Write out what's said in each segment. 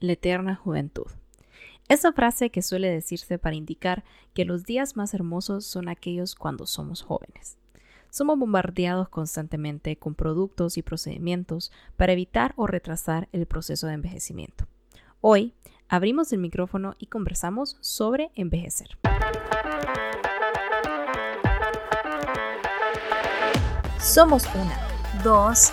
la eterna juventud. Esa frase que suele decirse para indicar que los días más hermosos son aquellos cuando somos jóvenes. Somos bombardeados constantemente con productos y procedimientos para evitar o retrasar el proceso de envejecimiento. Hoy abrimos el micrófono y conversamos sobre envejecer. Somos una, dos,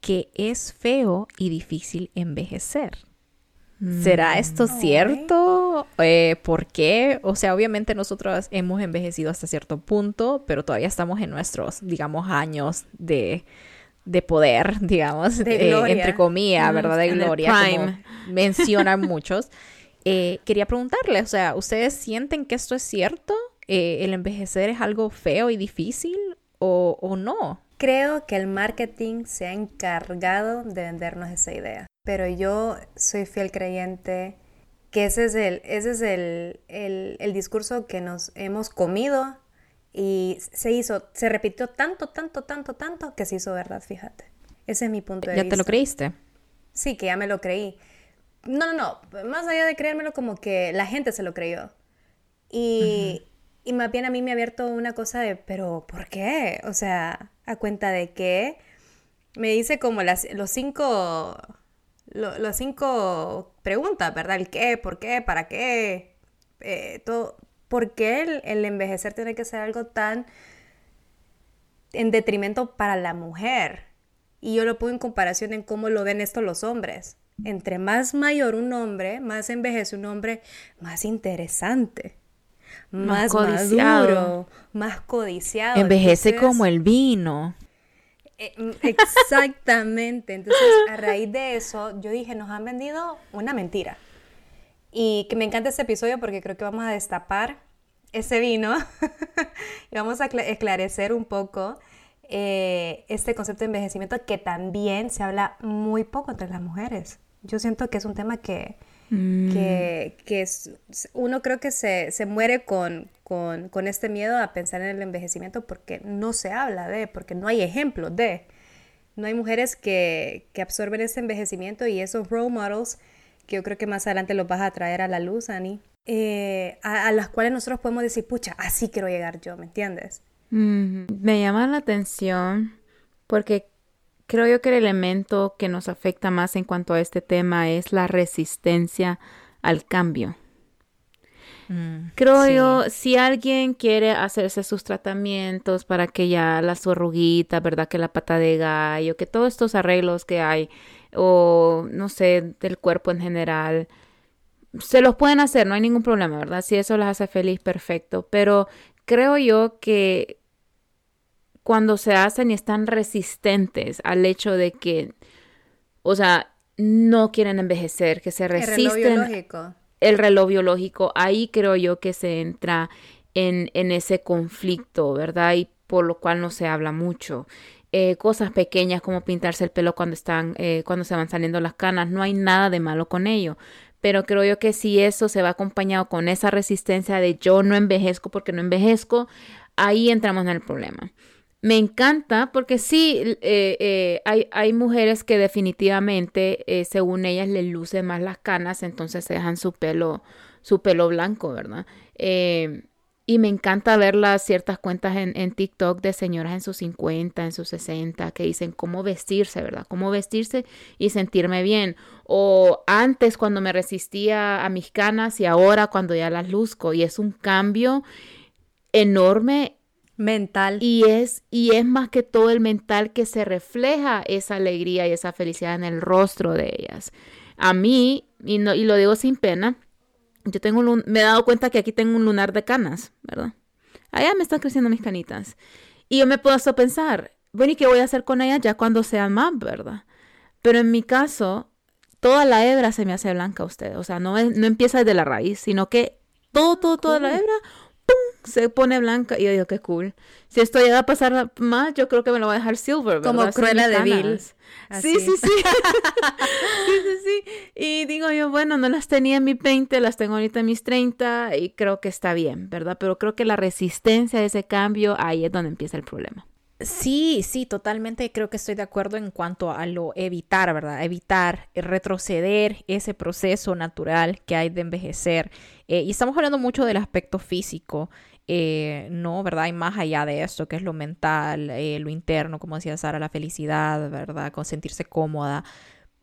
que es feo y difícil envejecer. ¿Será esto mm, cierto? Eh, ¿Por qué? O sea, obviamente nosotros hemos envejecido hasta cierto punto, pero todavía estamos en nuestros, digamos, años de, poder, digamos, de eh, entre comillas, ¿verdad? De gloria, como mencionan muchos. Eh, quería preguntarle, o sea, ¿ustedes sienten que esto es cierto? ¿El envejecer es algo feo y difícil o, o no? Creo que el marketing se ha encargado de vendernos esa idea, pero yo soy fiel creyente que ese es el, ese es el, el, discurso que nos hemos comido y se hizo, se repitió tanto, tanto, tanto, tanto que se hizo verdad, fíjate. Ese es mi punto de vista. ¿Ya te lo creíste? Sí, que ya me lo creí. No, no, no, más allá de creérmelo como que la gente se lo creyó. Y, y más bien a mí me ha abierto una cosa de, pero ¿por qué? O sea, a cuenta de que me dice como las, los cinco, los cinco preguntas, ¿verdad? El qué, por qué, para qué, eh, todo. ¿Por qué el, el, envejecer tiene que ser algo tan en detrimento para la mujer? Y yo lo pongo en comparación en cómo lo ven esto los hombres. Entre más mayor un hombre, más envejece un hombre, más interesante más, maduro, más codiciado. Envejece como el vino. Eh, mm, exactamente. Entonces, a raíz de eso, yo dije, nos han vendido una mentira. Y que me encanta este episodio porque creo que vamos a destapar ese vino y vamos a esclarecer un poco eh, este concepto de envejecimiento que también se habla muy poco entre las mujeres. Yo siento que es un tema que, Mm. que, que uno creo que se, se muere con, con, con, este miedo a pensar en el envejecimiento porque no se habla de, porque no hay ejemplos de. No hay mujeres que, que absorben ese envejecimiento y esos role models que yo creo que más adelante los vas a traer a la luz, Ani, eh, a, las cuales nosotros podemos decir, pucha, así quiero llegar yo, ¿me entiendes? Me llama la atención porque Creo yo que el elemento que nos afecta más en cuanto a este tema es la resistencia al cambio. Mm, Creo yo, si alguien quiere hacerse sus tratamientos para que ya la zorruguita, ¿verdad? Que la pata de gallo, que todos estos arreglos que hay, o no sé, del cuerpo en general, se los pueden hacer, no hay ningún problema, ¿verdad? Si eso les hace feliz, perfecto. Pero creo yo que cuando se hacen y están resistentes al hecho de que, o sea, no quieren envejecer, que se resisten. El reloj biológico. El reloj biológico, ahí creo yo que se entra en, en ese conflicto, ¿verdad? Y por lo cual no se habla mucho. Eh, cosas pequeñas como pintarse el pelo cuando están, eh, cuando se van saliendo las canas, no hay nada de malo con ello. Pero creo yo que si eso se va acompañado con esa resistencia de yo no envejezco porque no envejezco, ahí entramos en el problema me encanta porque sí, eh, eh, hay, hay, mujeres que definitivamente, eh, según ellas, les luce más las canas, entonces se dejan su pelo, su pelo blanco, ¿verdad? y me encanta ver las ciertas cuentas en, en, TikTok de señoras en sus 50, en sus 60, que dicen cómo vestirse, ¿verdad? Cómo vestirse y sentirme bien. O antes cuando me resistía a mis canas y ahora cuando ya las luzco. Y es un cambio enorme mental. Y es, y es más que todo el mental que se refleja esa alegría y esa felicidad en el rostro de ellas. A mí, y, no, y lo digo sin pena, yo tengo un, me he dado cuenta que aquí tengo un lunar de canas, ¿verdad? Allá me están creciendo mis canitas. Y yo me puedo hasta pensar, bueno, ¿y qué voy a hacer con ellas ya cuando sean más, verdad? Pero en mi caso, toda la hebra se me hace blanca a usted. O sea, no, es, no empieza desde la raíz, sino que todo, todo, toda la hebra. Se pone blanca. Y yo digo, qué cool. Si esto llega a pasar más, yo creo que me lo va a dejar silver. ¿verdad? Como Cruella de Vil. Sí, sí, sí. sí, sí, sí. Y digo yo, bueno, no las tenía en mis 20, las tengo ahorita en mis 30 y creo que está bien, ¿verdad? Pero creo que la resistencia a ese cambio, ahí es donde empieza el problema. Sí, sí, totalmente creo que estoy de acuerdo en cuanto a lo evitar, ¿verdad? Evitar, eh, retroceder ese proceso natural que hay de envejecer. Eh, y estamos hablando mucho del aspecto físico, eh, no, ¿verdad? Y más allá de esto, que es lo mental, lo interno, como decía Sara, la felicidad, ¿verdad? Con sentirse cómoda.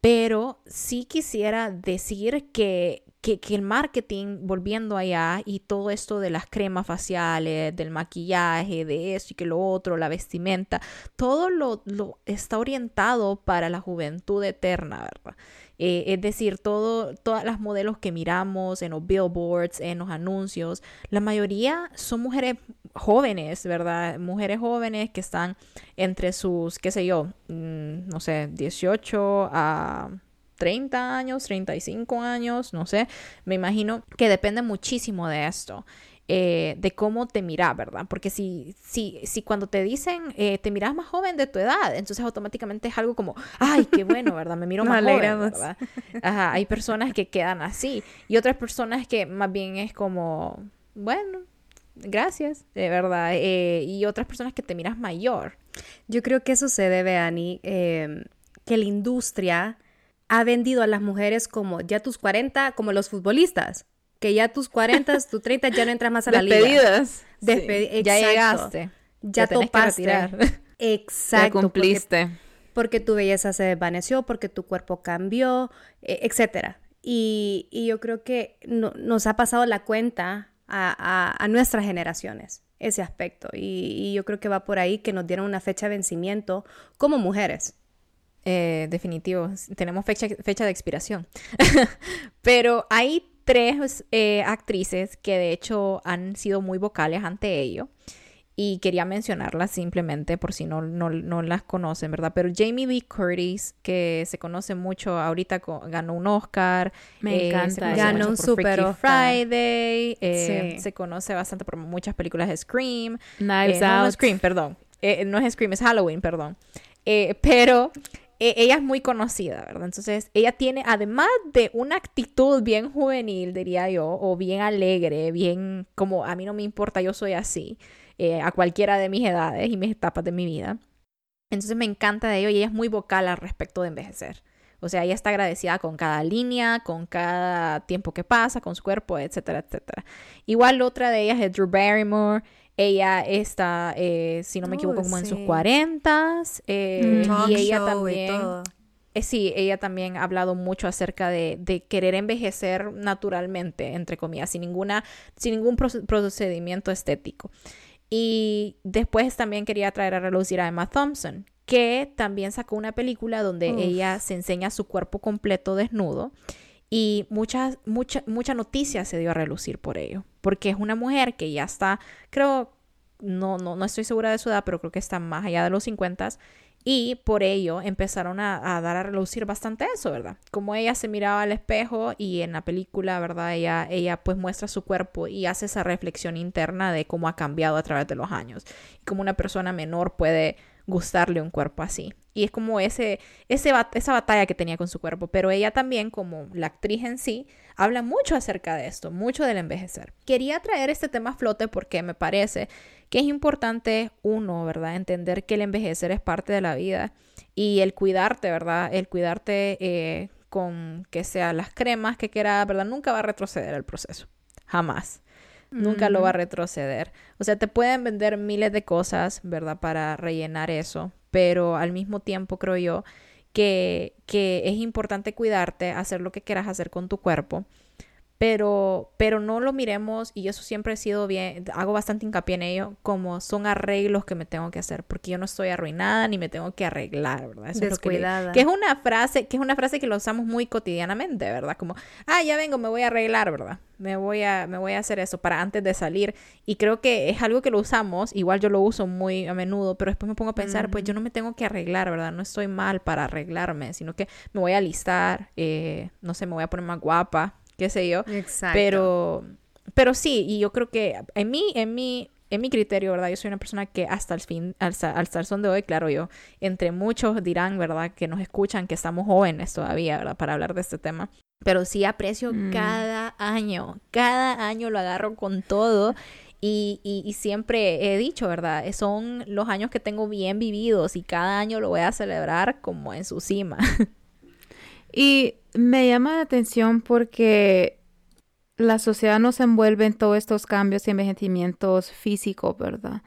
Pero sí quisiera decir que que, el marketing, volviendo allá, y todo esto de las cremas faciales, del maquillaje, de eso y que lo otro, la vestimenta, todo lo, lo está orientado para la juventud eterna, ¿verdad? Eh, es decir, todo, todas las modelos que miramos en los billboards, en los anuncios, la mayoría son mujeres jóvenes, ¿verdad? Mujeres jóvenes que están entre sus, qué sé yo, mm, no sé, 18 a 30 años, 35 años, no sé, me imagino que depende muchísimo de esto. Eh, de cómo te miras, ¿verdad? Porque si, si, si cuando te dicen eh, te miras más joven de tu edad, entonces automáticamente es algo como, ay, qué bueno, ¿verdad? Me miro más joven, ¿verdad? Ajá, hay personas que quedan así y otras personas que más bien es como, bueno, gracias, de verdad, eh, y otras personas que te miras mayor. Yo creo que eso se debe, Ani, que la industria ha vendido a las mujeres como ya tus 40, como los futbolistas, que ya tus 40, tus 30 ya no entras más a la liga. Despedidas. Ya llegaste. Ya, topaste. Exacto. Ya cumpliste. Porque, tu belleza se desvaneció, porque tu cuerpo cambió, e, etcétera. Y, y, yo creo que nos ha pasado la cuenta a, a, nuestras generaciones ese aspecto. Y, y yo creo que va por ahí que nos dieron una fecha de vencimiento como mujeres. Eh, definitivo, tenemos fecha, fecha de expiración. Pero hay tres eh, actrices que de hecho han sido muy vocales ante ello. Y quería mencionarlas simplemente por si no, no, las conocen, ¿verdad? Pero Jamie Lee Curtis, que se conoce mucho, ahorita ganó un Oscar. Me eh, encanta. Ganó un Super Friday. Se conoce bastante por muchas películas de Scream. Knives Out. No, Scream, perdón. no es Scream, es Halloween, perdón. pero ella es muy conocida, ¿verdad? Entonces, ella tiene, además de una actitud bien juvenil, diría yo, o bien alegre, bien como a mí no me importa, yo soy así, eh, a cualquiera de mis edades y mis etapas de mi vida. Entonces me encanta de ello y ella es muy vocal al respecto de envejecer. O sea, ella está agradecida con cada línea, con cada tiempo que pasa, con su cuerpo, etcétera, etcétera. Igual otra de ellas es Drew Barrymore. Ella está, eh, si no me equivoco, como en sus cuarentas. Eh, y ella también... Eh, sí, ella también ha hablado mucho acerca de, de, querer envejecer naturalmente, entre comillas, sin, ninguna, sin ningún procedimiento estético. Y después también quería traer a relucir a Emma Thompson, que también sacó una película donde ella se enseña su cuerpo completo desnudo y mucha, mucha, mucha noticia se dio a relucir por ello, porque es una mujer que ya está, creo, no, no, no estoy segura de su edad, pero creo que está más allá de los 50 y por ello empezaron a, dar a relucir bastante eso, ¿verdad? Como ella se miraba al espejo y en la película, ¿verdad? Ella, ella pues muestra su cuerpo y hace esa reflexión interna de cómo ha cambiado a través de los años. Y cómo una persona menor puede gustarle un cuerpo así. Y es como ese, ese, esa batalla que tenía con su cuerpo. Pero ella también, como la actriz en sí, habla mucho acerca de esto, mucho del envejecer. Quería traer este tema a flote porque me parece que es importante, uno, ¿verdad? Entender que el envejecer es parte de la vida y el cuidarte, ¿verdad? El cuidarte eh, con que sean las cremas que quieras, ¿verdad? Nunca va a retroceder el proceso. Jamás nunca lo va a retroceder. O sea, te pueden vender miles de cosas, ¿verdad? Para rellenar eso, pero al mismo tiempo creo yo que, que es importante cuidarte, hacer lo que quieras hacer con tu cuerpo, pero, pero no lo miremos, y eso siempre he sido bien, hago bastante hincapié en ello, como son arreglos que me tengo que hacer, porque yo no estoy arruinada ni me tengo que arreglar, ¿verdad? Eso Descuidada. Es que, que, es una frase, que es una frase que lo usamos muy cotidianamente, ¿verdad? Como, ah, ya vengo, me voy a arreglar, ¿verdad? Me voy a, me voy a hacer eso para antes de salir. Y creo que es algo que lo usamos, igual yo lo uso muy a menudo, pero después me pongo a pensar, pues yo no me tengo que arreglar, ¿verdad? No estoy mal para arreglarme, sino que me voy a alistar, eh, no sé, me voy a poner más guapa, qué sé yo. Exacto. Pero, pero sí, y yo creo que en mí, en mí, en mi criterio, ¿verdad? Yo soy una persona que hasta el fin, hasta, hasta el son de hoy, claro, yo, entre muchos dirán, ¿verdad? Que nos escuchan, que estamos jóvenes todavía, ¿verdad? Para hablar de este tema. Pero sí aprecio Mm. cada año, cada año lo agarro con todo. Y, y, y siempre he dicho, ¿verdad? Son los años que tengo bien vividos y cada año lo voy a celebrar como en su cima. Y me llama la atención porque la sociedad nos envuelve en todos estos cambios y envejecimientos físicos, ¿verdad?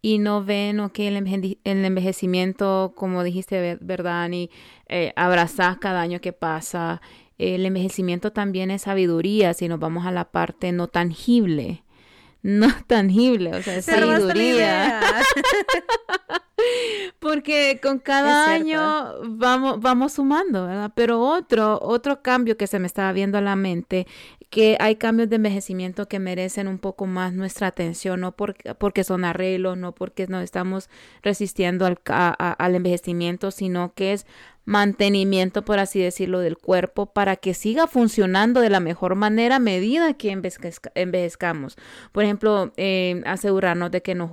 Y no ven, ok, el, enveje- el envejecimiento, como dijiste, ver- ¿verdad? Y eh, abrazar cada año que pasa. El envejecimiento también es sabiduría, si nos vamos a la parte no tangible. No tangible, o sea, es sabiduría. Porque con cada cierto. año vamos, vamos sumando, ¿verdad? Pero otro, otro cambio que se me estaba viendo a la mente, que hay cambios de envejecimiento que merecen un poco más nuestra atención, no porque, son arreglos, no porque nos estamos resistiendo al, a- al envejecimiento, sino que es mantenimiento, por así decirlo, del cuerpo para que siga funcionando de la mejor manera a medida que envejezca- envejezcamos. Por ejemplo, eh, asegurarnos de que los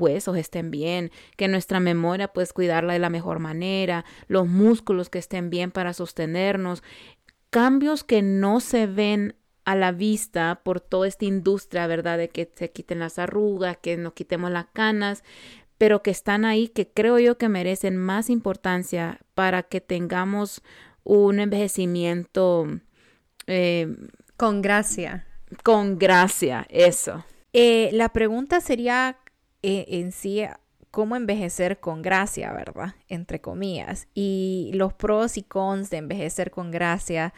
huesos estén bien, que nuestra memoria pues cuidarla de la mejor manera, los músculos que estén bien para sostenernos, cambios que no se ven a la vista por toda esta industria, ¿verdad? De que se quiten las arrugas, que nos quitemos las canas, pero que están ahí, que creo yo que merecen más importancia para que tengamos un envejecimiento eh, Con gracia. con gracia, eso. Eh, la pregunta sería eh, en sí, ¿cómo envejecer con gracia, verdad? Entre comillas. Y los pros y cons de envejecer con gracia,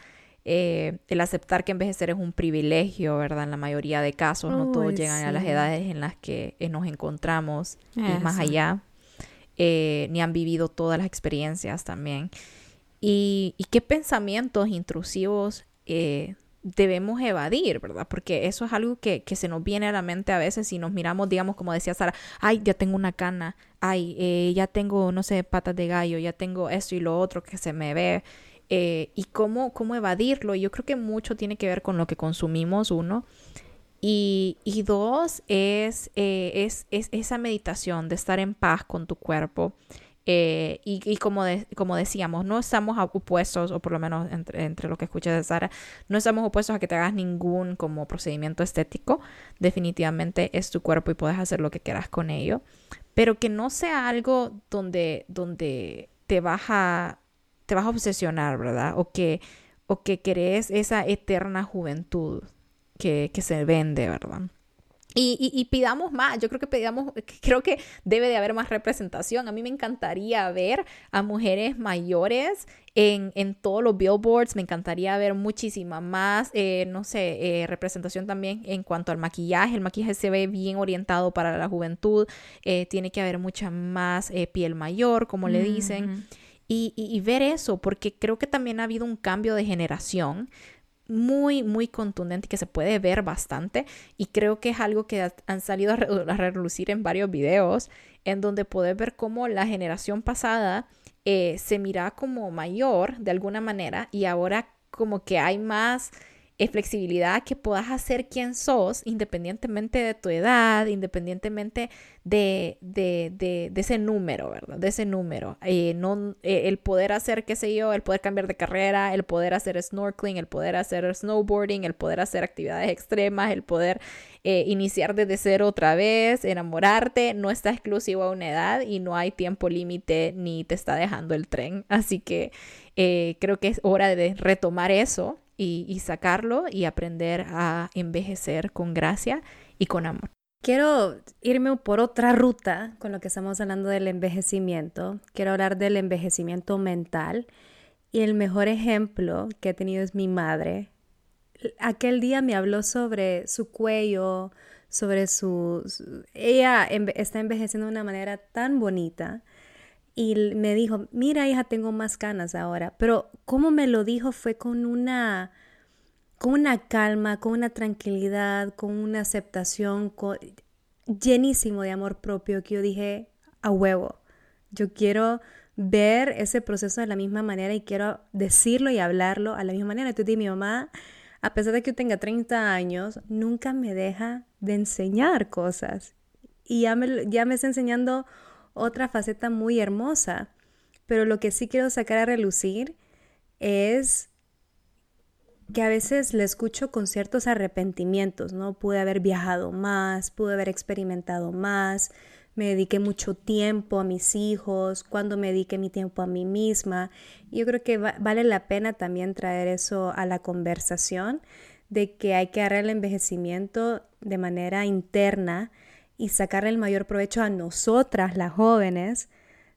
eh, el aceptar que envejecer es un privilegio, ¿verdad? En la mayoría de casos, no todos llegan a las edades en las que eh, nos encontramos y más allá, eh, ni han vivido todas las experiencias también. Y, y qué pensamientos intrusivos eh, debemos evadir, ¿verdad? Porque eso es algo que, que se nos viene a la mente a veces si nos miramos, digamos, como decía Sara, ay, ya tengo una cana, ay, eh, ya tengo, no sé, patas de gallo, ya tengo esto y lo otro que se me ve. Eh, y cómo, cómo evadirlo. Yo creo que mucho tiene que ver con lo que consumimos, uno. Y, y dos, es, eh, es, es esa meditación de estar en paz con tu cuerpo. Eh, y, y como, de- como decíamos, no estamos opuestos, o por lo menos entre, entre lo que escuché de Sara, no estamos opuestos a que te hagas ningún como procedimiento estético. Definitivamente es tu cuerpo y puedes hacer lo que quieras con ello. Pero que no sea algo donde, donde te vas a, te vas a obsesionar, ¿verdad? O que, o que querés esa eterna juventud que, que se vende, ¿verdad? Y, y- y pidamos más, yo creo que pidamos, creo que debe de haber más representación. A mí me encantaría ver a mujeres mayores en, en todos los billboards, me encantaría ver muchísima más, eh, no sé, eh, representación también en cuanto al maquillaje. El maquillaje se ve bien orientado para la juventud, eh, tiene que haber mucha más eh, piel mayor, como le dicen. Y, y- y ver eso, porque creo que también ha habido un cambio de generación muy, muy contundente que se puede ver bastante y creo que es algo que ha- han salido a, re- a relucir en varios videos en donde puedes ver cómo la generación pasada eh, se mira como mayor de alguna manera y ahora como que hay más eh, flexibilidad que puedas hacer quien sos independientemente de tu edad, independientemente de, de, de, ese número, ¿verdad? De ese número. Eh, no, eh, el poder hacer, qué sé yo, el poder cambiar de carrera, el poder hacer snorkeling, el poder hacer snowboarding, el poder hacer actividades extremas, el poder eh, iniciar desde cero otra vez, enamorarte, no está exclusivo a una edad y no hay tiempo límite ni te está dejando el tren. Así que creo que es hora de retomar eso y, sacarlo y aprender a envejecer con gracia y con amor. Quiero irme por otra ruta con lo que estamos hablando del envejecimiento. Quiero hablar del envejecimiento mental. Y el mejor ejemplo que he tenido es mi madre. aquel día me habló sobre su cuello, sobre su... ella está envejeciendo de una manera tan bonita y me dijo, mira hija, tengo más canas ahora, pero como me lo dijo fue con una con una calma, con una tranquilidad, con una aceptación, llenísimo de amor propio que yo dije, a huevo, yo quiero ver ese proceso de la misma manera y quiero decirlo y hablarlo a la misma manera. Entonces mi mamá, a pesar de que yo tenga 30 años, nunca me deja de enseñar cosas. Y ya me, ya me está enseñando otra faceta muy hermosa. Pero lo que sí quiero sacar a relucir es que a veces le escucho con ciertos arrepentimientos, ¿no? Pude haber viajado más, pude haber experimentado más, me dediqué mucho tiempo a mis hijos, cuando me dediqué mi tiempo a mí misma. yo creo que vale la pena también traer eso a la conversación de que hay que agarrar el envejecimiento de manera interna y sacarle el mayor provecho a nosotras, las jóvenes,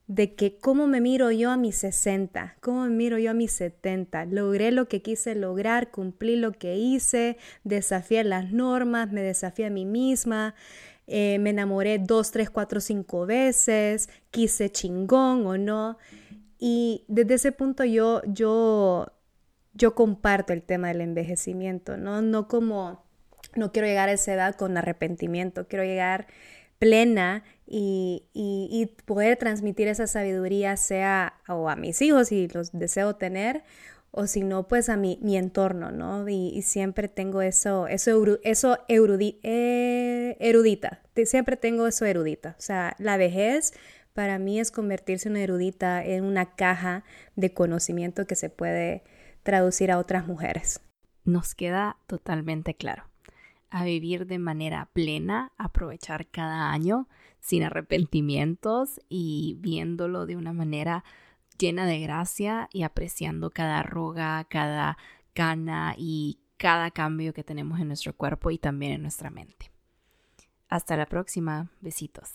de que cómo me miro yo a mis 60, cómo me miro yo a mis 70. Logré lo que quise lograr, cumplí lo que hice, desafié las normas, me desafié a mí misma, eh, me enamoré dos, tres, cuatro, cinco veces, quise chingón o no. Y desde ese punto yo, yo, yo comparto el tema del envejecimiento, ¿no? No como, no quiero llegar a esa edad con arrepentimiento, quiero llegar plena y, poder transmitir esa sabiduría sea o a mis hijos si los deseo tener o si no, pues a mi, mi entorno, ¿no? Y, siempre tengo eso, eso, eso eh, erudita, siempre tengo eso erudita. O sea, la vejez para mí es convertirse en una erudita en una caja de conocimiento que se puede traducir a otras mujeres. Nos queda totalmente claro a vivir de manera plena, aprovechar cada año sin arrepentimientos y viéndolo de una manera llena de gracia y apreciando cada arruga, cada cana y cada cambio que tenemos en nuestro cuerpo y también en nuestra mente. Hasta la próxima. Besitos.